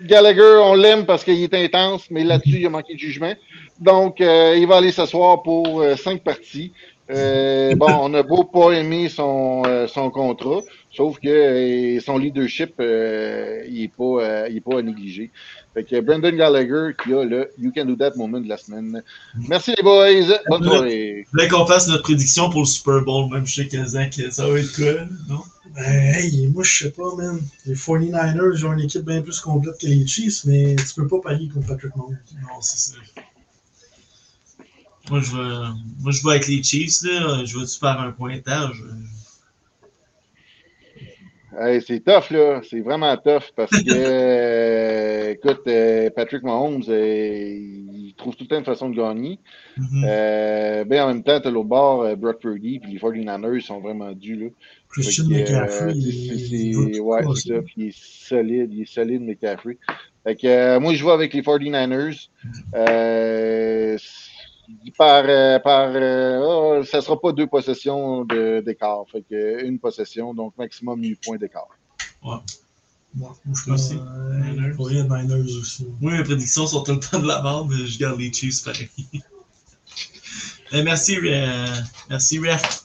Gallagher, on l'aime parce qu'il est intense, mais là-dessus, il a manqué de jugement. Donc, euh, il va aller s'asseoir pour euh, cinq parties. Euh, bon, on a beau pas aimer son, euh, son contrat, sauf que euh, son leadership, euh, il est pas, euh, il est pas à négliger. Fait que Brendan Gallagher qui a le You Can Do That moment de la semaine. Merci les boys, bonne soirée. Je voulais qu'on fasse notre prédiction pour le Super Bowl, même je sais que Zach, ça va être quoi, non? Ben, hey, moi, je sais pas, man. Les 49ers ont une équipe bien plus complète que les Chiefs, mais tu peux pas parier contre Patrick Mahomes. Non, c'est ça. Moi, je vais, moi, je vais avec les Chiefs, là. Je vais-tu faire un pointage? Hey, c'est tough, là. C'est vraiment tough parce que, euh, écoute, euh, Patrick Mahomes, euh, il trouve tout le temps une façon de gagner. Ben, en même temps, t'as l'autre bord, Brock Purdy, puis les 49ers sont vraiment dus, là. Christian que, McCaffrey, c'est- ouais, ça. Puis il est solide, il est solide, McCaffrey. Fait que, moi, je vais avec les 49ers. Par, euh, par, euh, oh, ça sera pas deux possessions de- d'écart. Fait que, une possession, donc maximum 8 points d'écart. Bon, moi, je pense, Niners? pour les Niners aussi. Moi, mes prédictions sont tout le temps de la merde, mais je garde les Chiefs pareil. Eh, merci, euh, merci, Ref.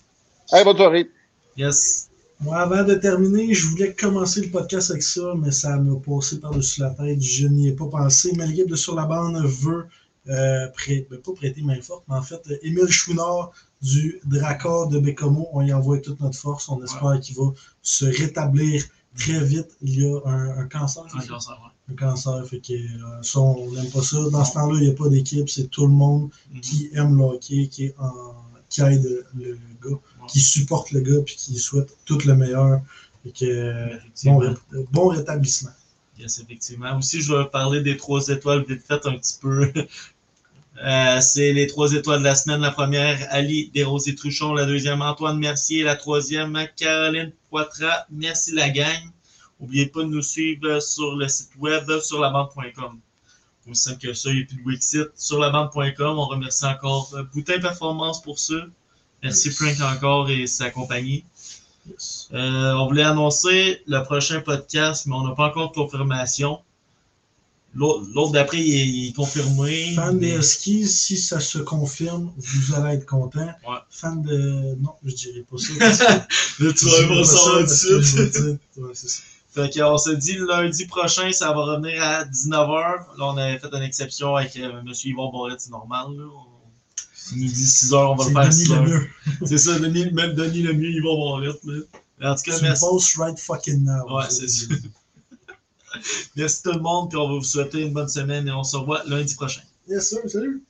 Hey, bonne soirée. Yes. Moi, avant de terminer, je voulais commencer le podcast avec ça, mais ça m'a passé par-dessus la tête. Je n'y ai pas pensé. Mais l'équipe de Sur la bande veut euh, ben, pas prêter main forte, mais en fait, euh, Émile Chouinard du Dracor de Bécomo, on y envoie toute notre force. On espère qu'il va se rétablir très vite. Il y a un, un cancer. Encore ça, ouais. Un cancer, fait que euh, ça, on n'aime pas ça. Dans ce temps-là, il n'y a pas d'équipe, c'est tout le monde Mhm. qui aime le hockey, qui, est en- qui aide le gars, qui supporte le gars, puis qui souhaite tout le meilleur. Fait que, bon, ré- bon rétablissement. Yes, effectivement. Aussi, je vais parler des trois étoiles vite fait un petit peu. Euh, c'est les trois étoiles de la semaine. La première, Ali Desrosiers-Truchon. La deuxième, Antoine Mercier. La troisième, Caroline Poitras. Merci la gang. N'oubliez pas de nous suivre sur le site web sur labande.com. Aussi simple que ça, il n'y a plus de Wixit. Sur labande.com, on remercie encore euh, Boutin Performance pour ça. Merci Frank encore et sa compagnie. Euh, on voulait annoncer le prochain podcast, mais on n'a pas encore de confirmation. L'autre d'après, il, est- il est confirmé. Fan des Huskies, si ça se confirme, vous allez être content. Ouais. Fan de. Non, je dirais pas ça. que- Là, tu vas pas ça tout de suite. vais dire- ouais, c'est ça. Fait qu'on se dit lundi prochain, ça va revenir à 19h. Là, on avait fait une exception avec euh, M. Yvon Barrette, c'est normal. Là. On... Il nous dit 6h, on va le faire à Denis 6h. Lemieux. C'est ça, Denis, même Denis Lemieux, Yvon Barrette. Là. Mais En tout cas, Tu merci. postes right fucking now. Ouais, c'est ça. Merci tout le monde, puis on va vous souhaiter une bonne semaine et on se revoit lundi prochain. Yes, sir. Salut.